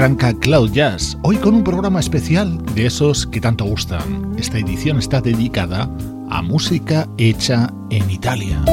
Arranca Cloud Jazz, hoy con un programa especial de esos que tanto gustan. Esta edición está dedicada a música hecha en Italia.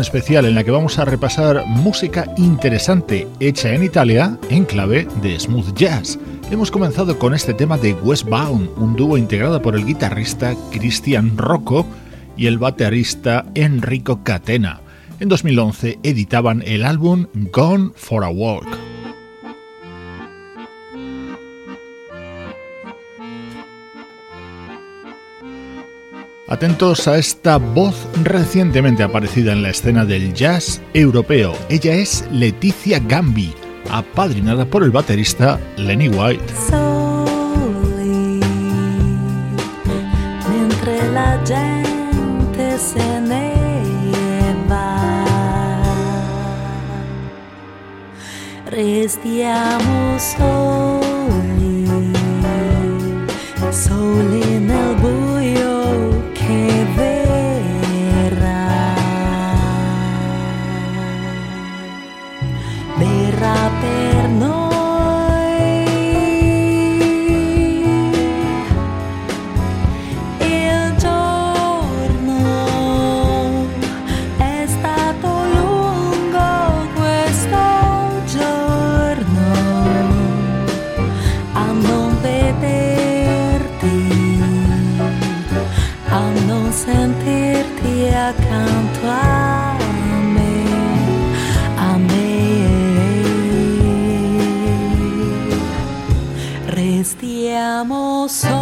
Especial en la que vamos a repasar música interesante hecha en Italia en clave de smooth jazz. Hemos comenzado con este tema de Westbound, un dúo integrado por el guitarrista Cristian Rocco y el baterista Enrico Catena. En 2011 editaban el álbum Gone for a Walk. Atentos a esta voz recientemente aparecida en la escena del jazz europeo. Ella es Leticia Gambi, apadrinada por el baterista Lenny White. restiamo estamos solos.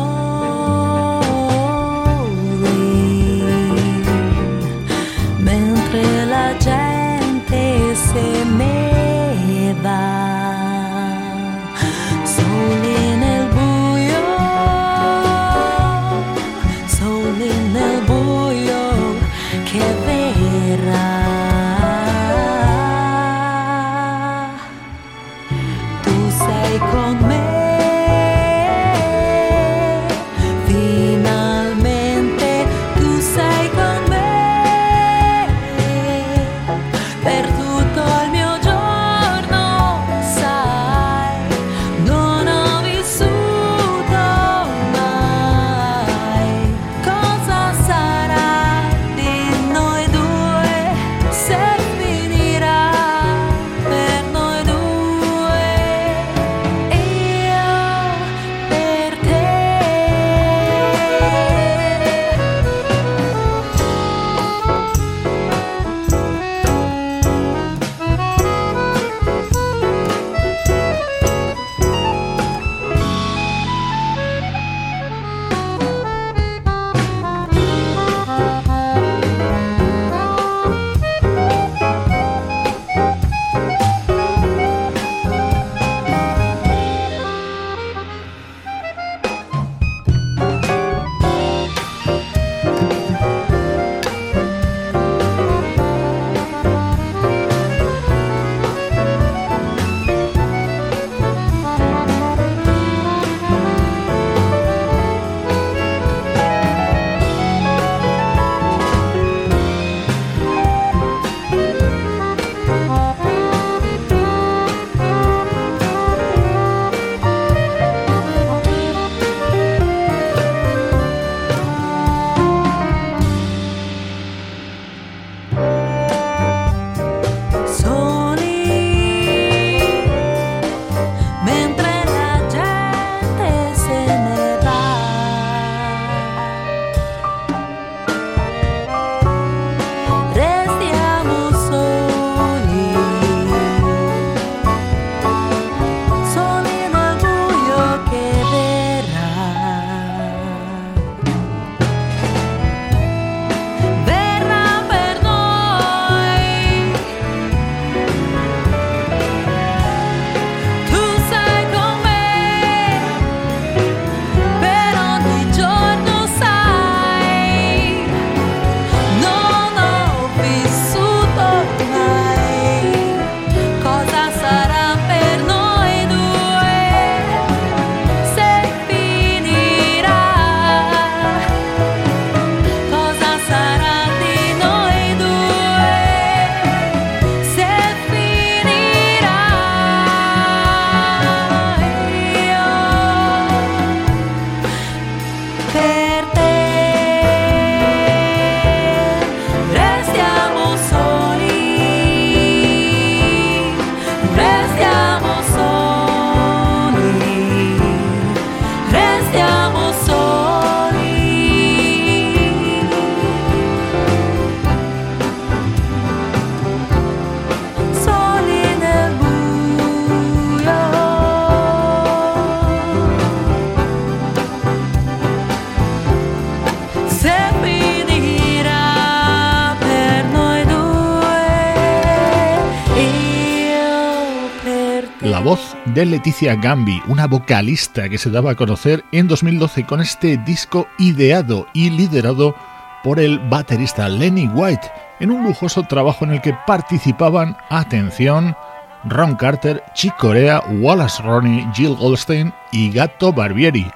Leticia Gambi, una vocalista que se daba a conocer en 2012 con este disco ideado y liderado por el baterista Lenny White, en un lujoso trabajo en el que participaban, atención, Ron Carter, Chick Corea, Wallace Ronnie, Jill Goldstein y Gato Barbieri.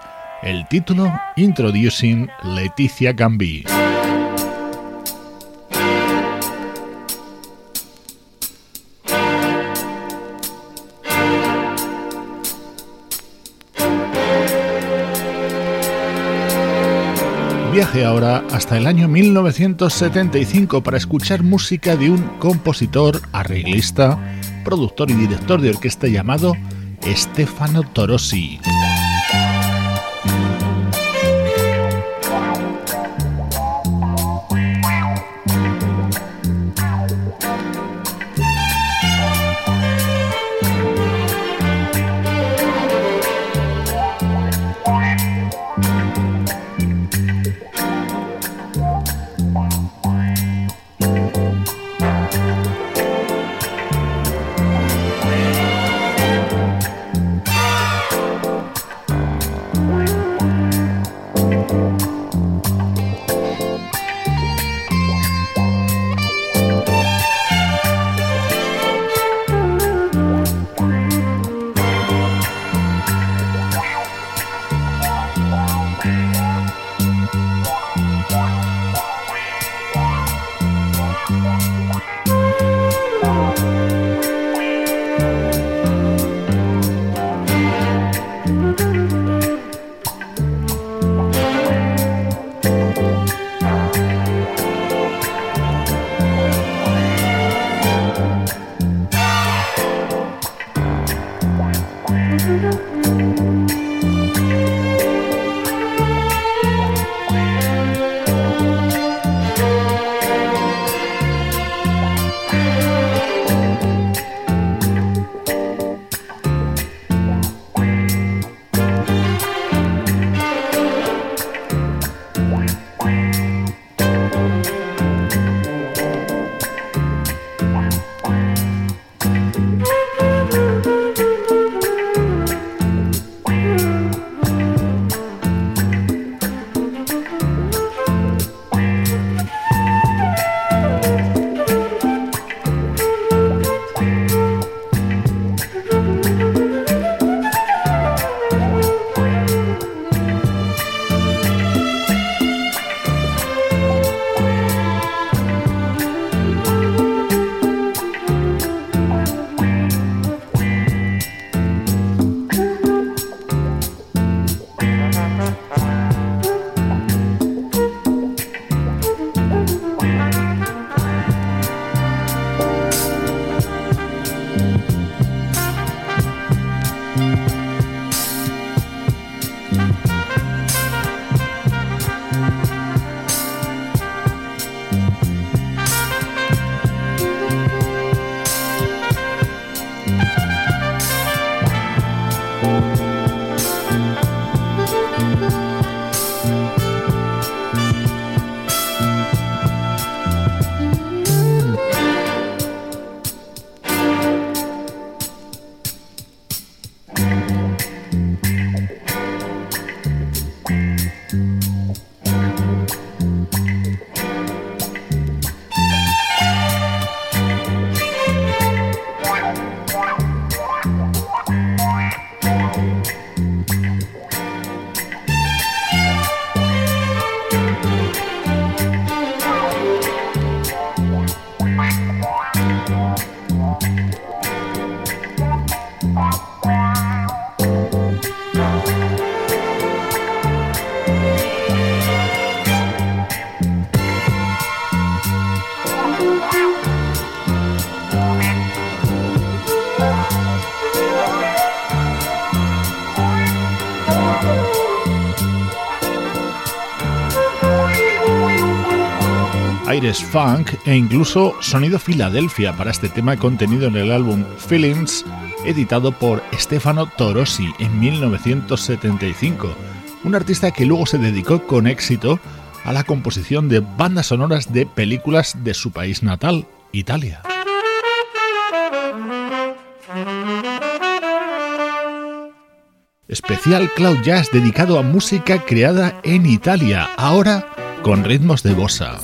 El título Introducing Leticia Gambi. Viaje ahora hasta el año 1975 para escuchar música de un compositor, arreglista, productor y director de orquesta llamado Stefano Torosi. Funk e incluso sonido Filadelfia para este tema contenido en el álbum Feelings, editado por Stefano Torosi en 1975, un artista que luego se dedicó con éxito a la composición de bandas sonoras de películas de su país natal, Italia. especial Cloud Jazz dedicado a música creada en Italia, ahora con ritmos de bossa.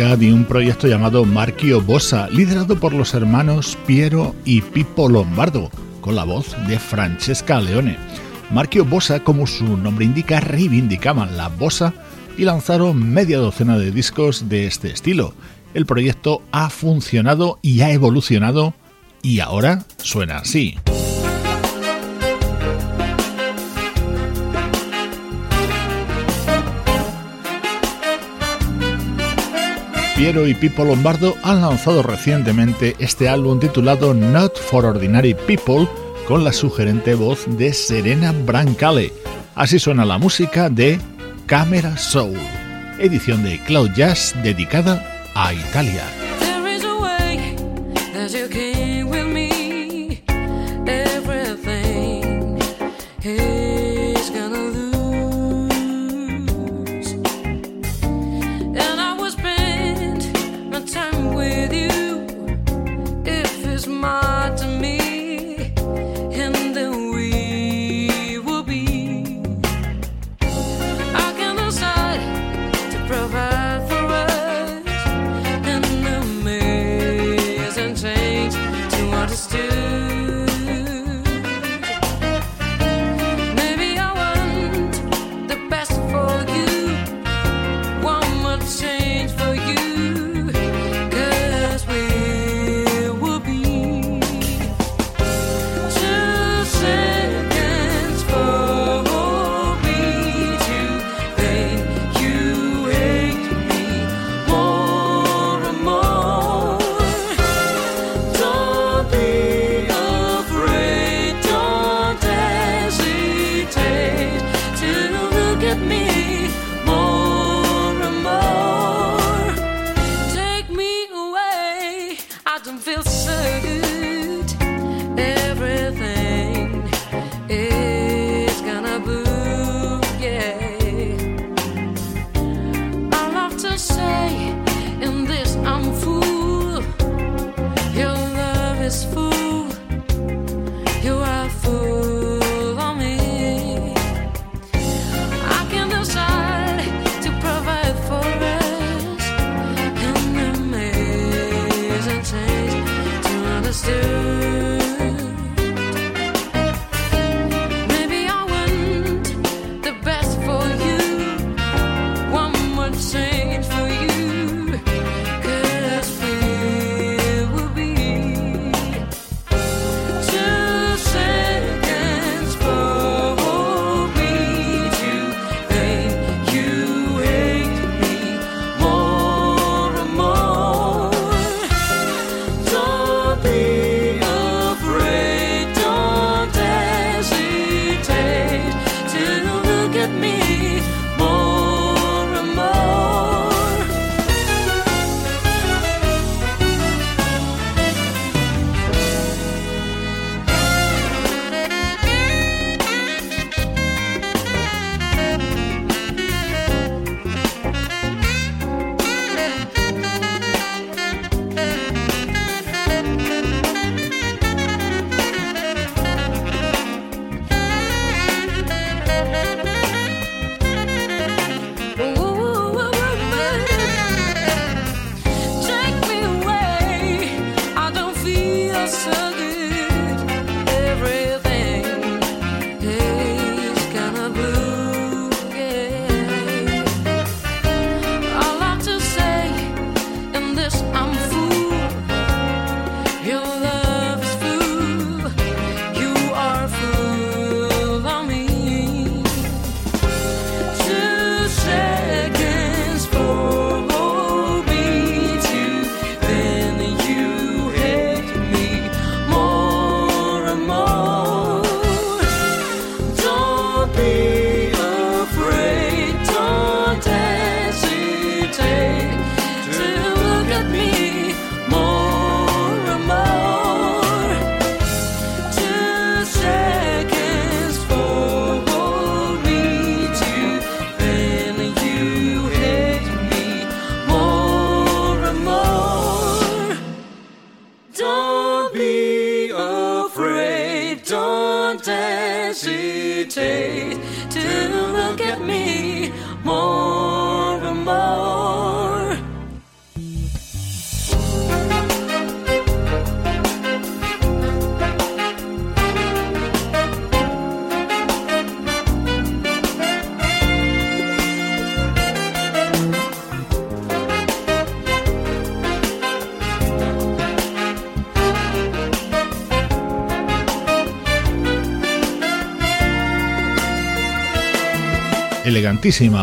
De un proyecto llamado Marchio Bossa, liderado por los hermanos Piero y Pippo Lombardo, con la voz de Francesca Leone. Marchio Bossa, como su nombre indica, reivindicaban la bossa y lanzaron media docena de discos de este estilo. El proyecto ha funcionado y ha evolucionado y ahora suena así. Piero y Pipo Lombardo han lanzado recientemente este álbum titulado Not for Ordinary People con la sugerente voz de Serena Brancale. Así suena la música de Camera Soul, edición de Cloud Jazz dedicada a Italia. can feel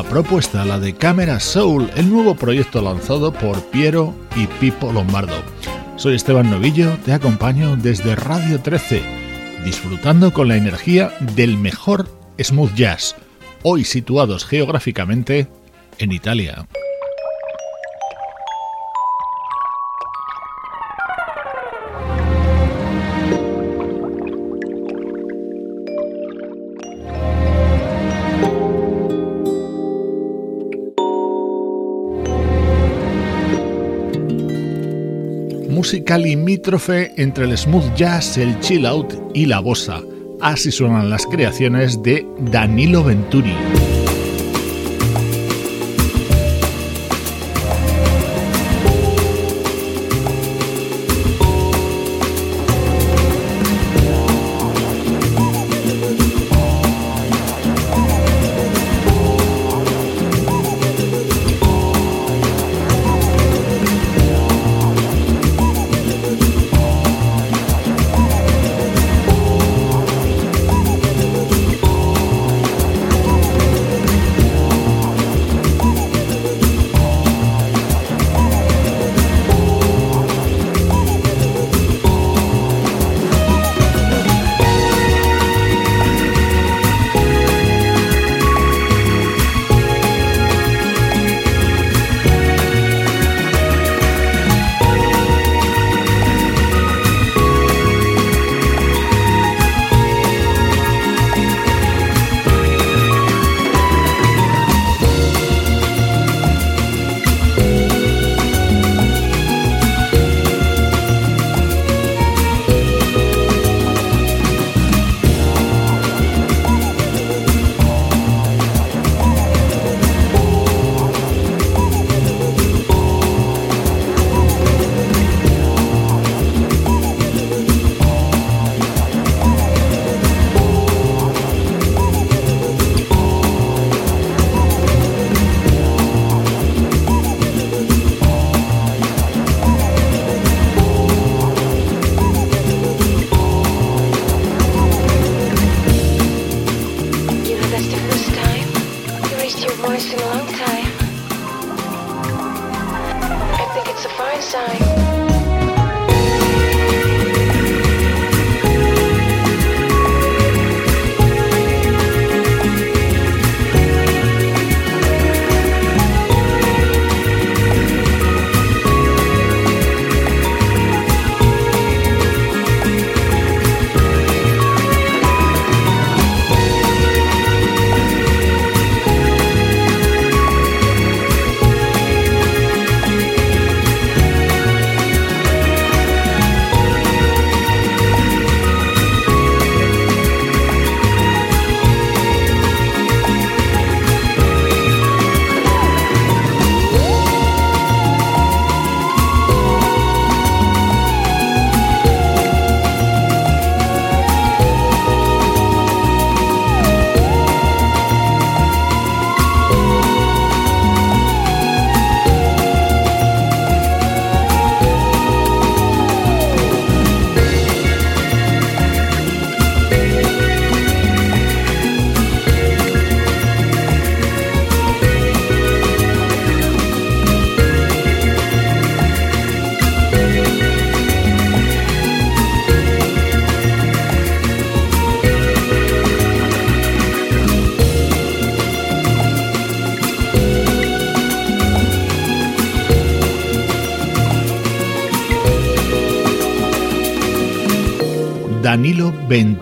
propuesta, la de Camera Soul, el nuevo proyecto lanzado por Piero y Pipo Lombardo. Soy Esteban Novillo, te acompaño desde Radio 13, disfrutando con la energía del mejor smooth jazz, hoy situados geográficamente en Italia. Música limítrofe entre el smooth jazz, el chill out y la bossa. Así suenan las creaciones de Danilo Venturi.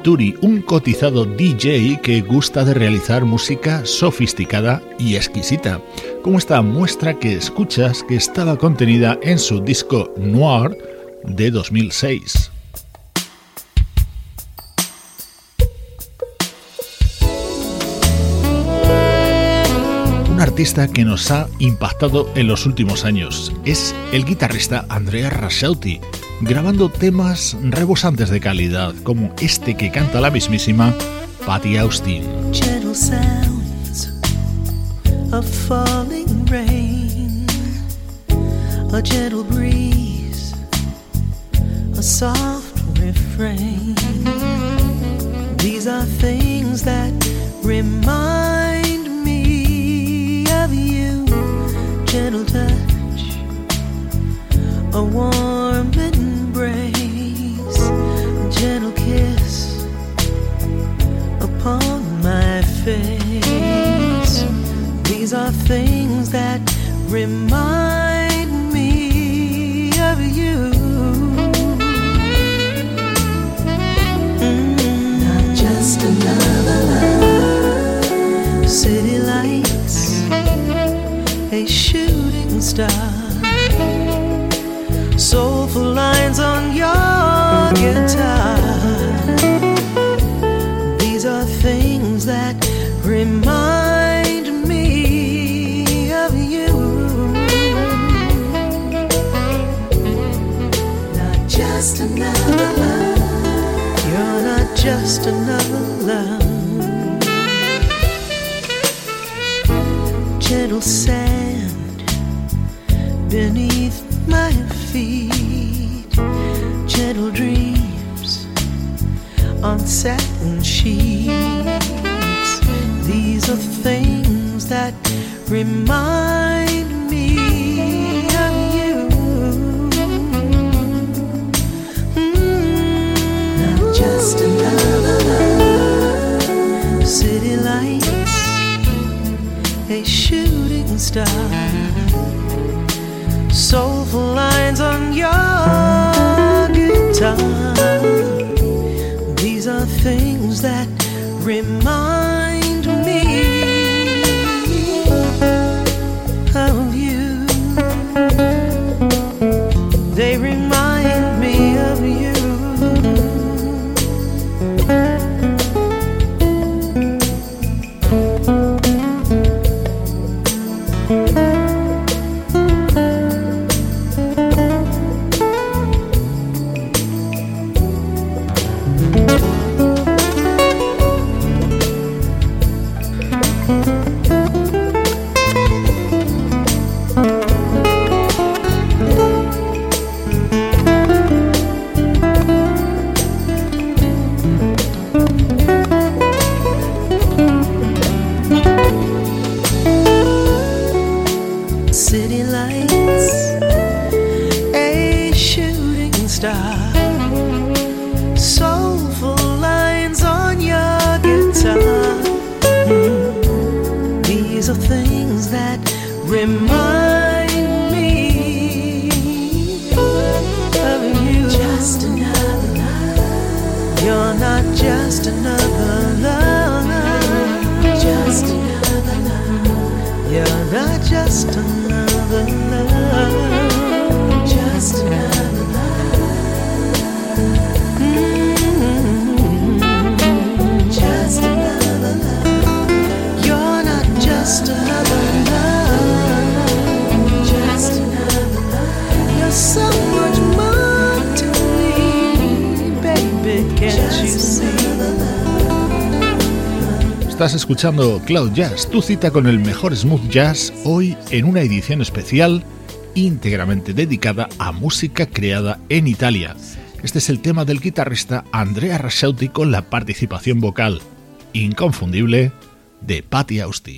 Un cotizado DJ que gusta de realizar música sofisticada y exquisita, como esta muestra que escuchas que estaba contenida en su disco Noir de 2006. Un artista que nos ha impactado en los últimos años es el guitarrista Andrea Rasauti grabando temas rebosantes de calidad, como este que canta la mismísima Patty Austin. A gentle breeze, a soft refrain. These are things that remind me of you. Gentle touch, a warm and gentle kiss upon my face. These are things that remind me of you. Not just another love. City lights, a shooting star soulful lines on your guitar. satin sheets. These are things that remind me of you. Mm. Not just another. City lights, a shooting star. Soulful lines on your guitar things that remind Estás escuchando Cloud Jazz, tu cita con el mejor smooth jazz, hoy en una edición especial íntegramente dedicada a música creada en Italia. Este es el tema del guitarrista Andrea Rashauti con la participación vocal inconfundible de Patti Austi.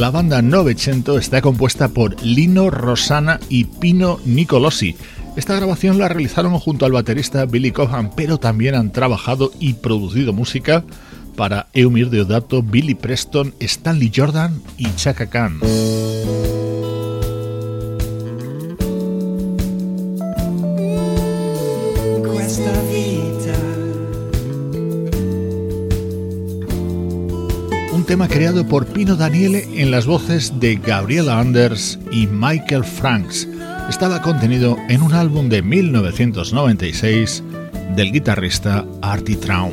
La banda Novecento está compuesta por Lino Rosana y Pino Nicolosi. Esta grabación la realizaron junto al baterista Billy Cohan, pero también han trabajado y producido música para Eumir Deodato, Billy Preston, Stanley Jordan y Chaka Khan. Pino Daniele en las voces de Gabriela Anders y Michael Franks. Estaba contenido en un álbum de 1996 del guitarrista Artie Traum.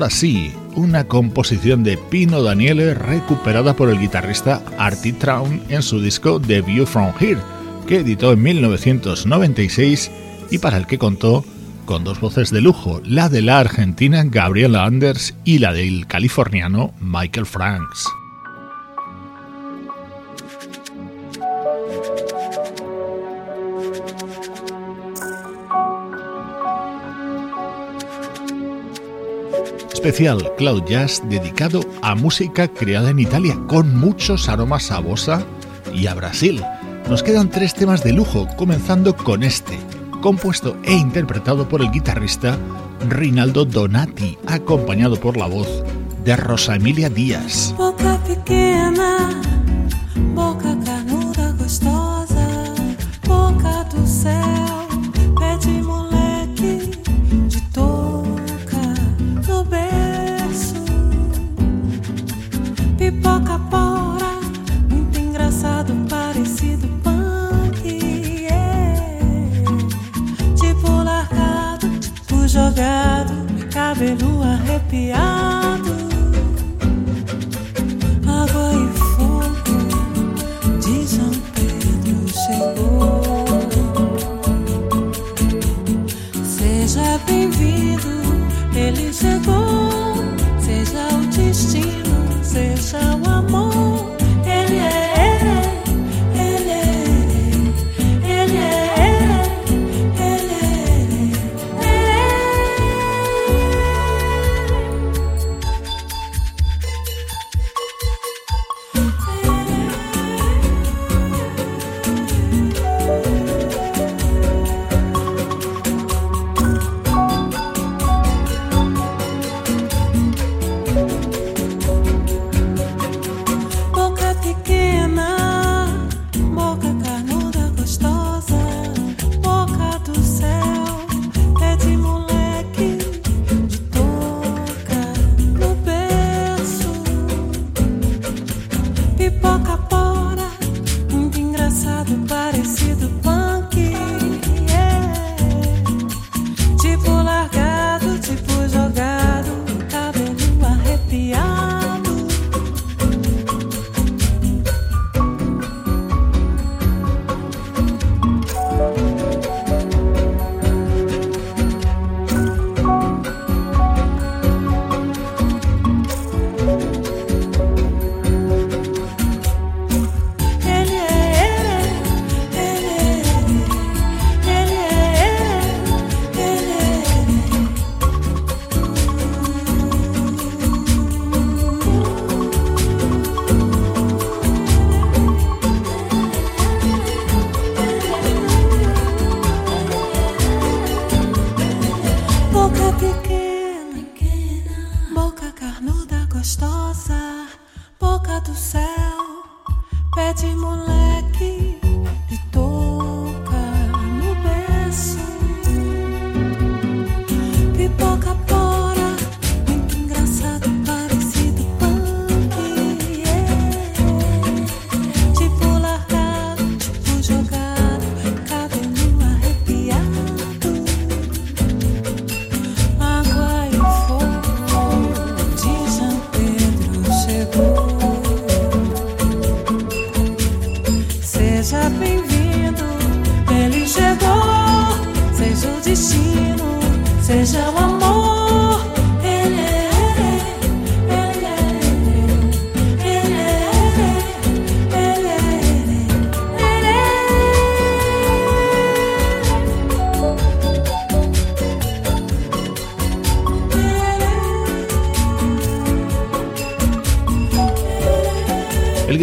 Ahora sí, una composición de Pino Daniele recuperada por el guitarrista Artie Traun en su disco The View From Here, que editó en 1996 y para el que contó con dos voces de lujo, la de la argentina Gabriela Anders y la del californiano Michael Franks. Especial Cloud Jazz dedicado a música creada en Italia con muchos aromas a bossa y a Brasil. Nos quedan tres temas de lujo, comenzando con este, compuesto e interpretado por el guitarrista Rinaldo Donati, acompañado por la voz de Rosa Emilia Díaz. ver lua arrepiar.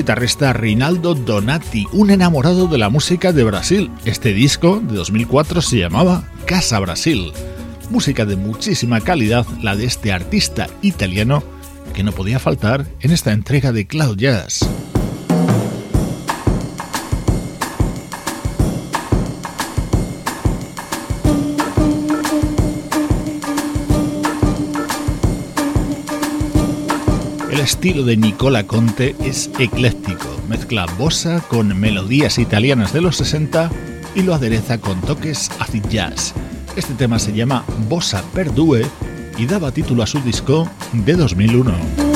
Guitarrista Rinaldo Donati, un enamorado de la música de Brasil. Este disco de 2004 se llamaba Casa Brasil. Música de muchísima calidad, la de este artista italiano que no podía faltar en esta entrega de Cloud Jazz. Estilo de Nicola Conte es ecléctico, mezcla bossa con melodías italianas de los 60 y lo adereza con toques acid jazz. Este tema se llama Bossa per Due y daba título a su disco de 2001.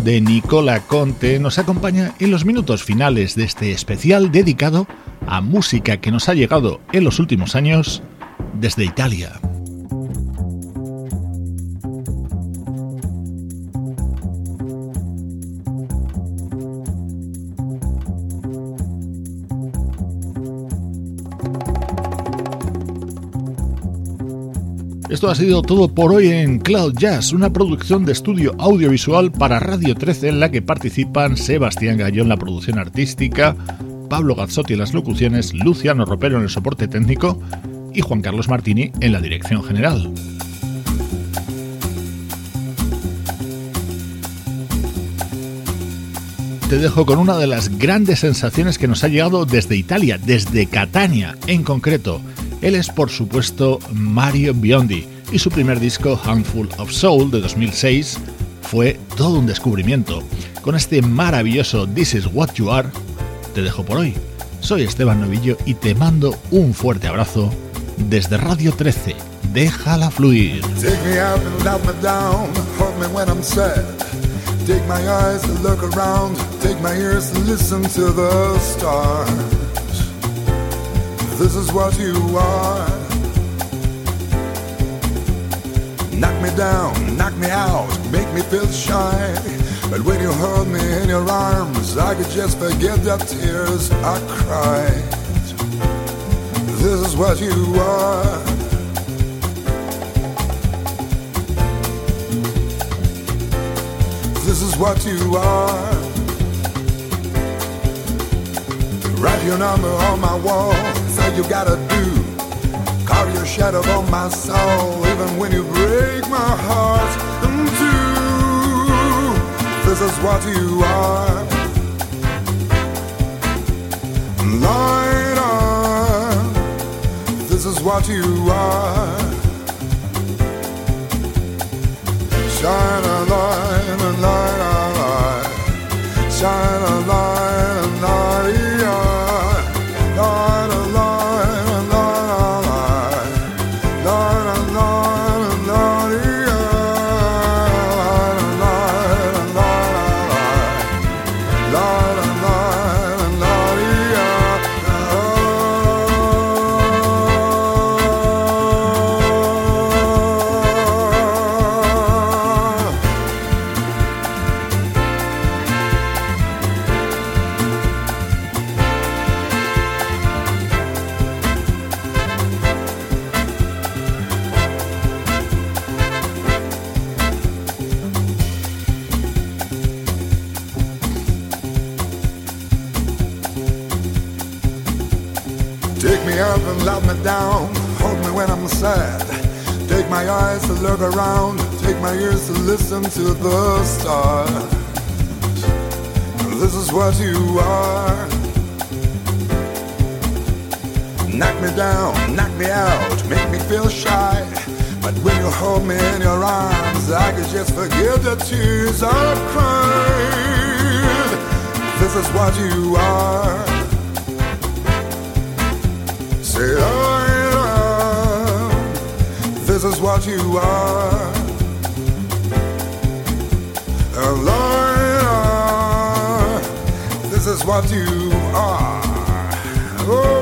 De Nicola Conte, nos acompaña en los minutos finales de este especial dedicado a música que nos ha llegado en los últimos años desde Italia. Esto ha sido todo por hoy en Cloud Jazz, una producción de estudio audiovisual para Radio 13 en la que participan Sebastián Gallón en la producción artística, Pablo Gazzotti en las locuciones, Luciano Ropero en el soporte técnico y Juan Carlos Martini en la dirección general. Te dejo con una de las grandes sensaciones que nos ha llegado desde Italia, desde Catania en concreto. Él es, por supuesto, Mario Biondi, y su primer disco, Handful of Soul, de 2006, fue todo un descubrimiento. Con este maravilloso This Is What You Are, te dejo por hoy. Soy Esteban Novillo y te mando un fuerte abrazo desde Radio 13. Déjala fluir. Take me out and me down, hold me when I'm sad. Take my eyes to look around, take my ears to listen to the stars. This is what you are. Knock me down, knock me out, make me feel shy. But when you hold me in your arms, I could just forget the tears I cried. This is what you are. This is what you are. Write your number on my wall, say you gotta do. Carve your shadow on my soul, even when you break my heart in two. This is what you are. Light on. This is what you are. Shine a light, a light, a light. Shine a light, a light. Listen to the stars. This is what you are. Knock me down, knock me out, make me feel shy. But when you hold me in your arms, I could just forget the tears I've cried. This is what you are. Say, I what you are. Lord, this is what you are. Oh,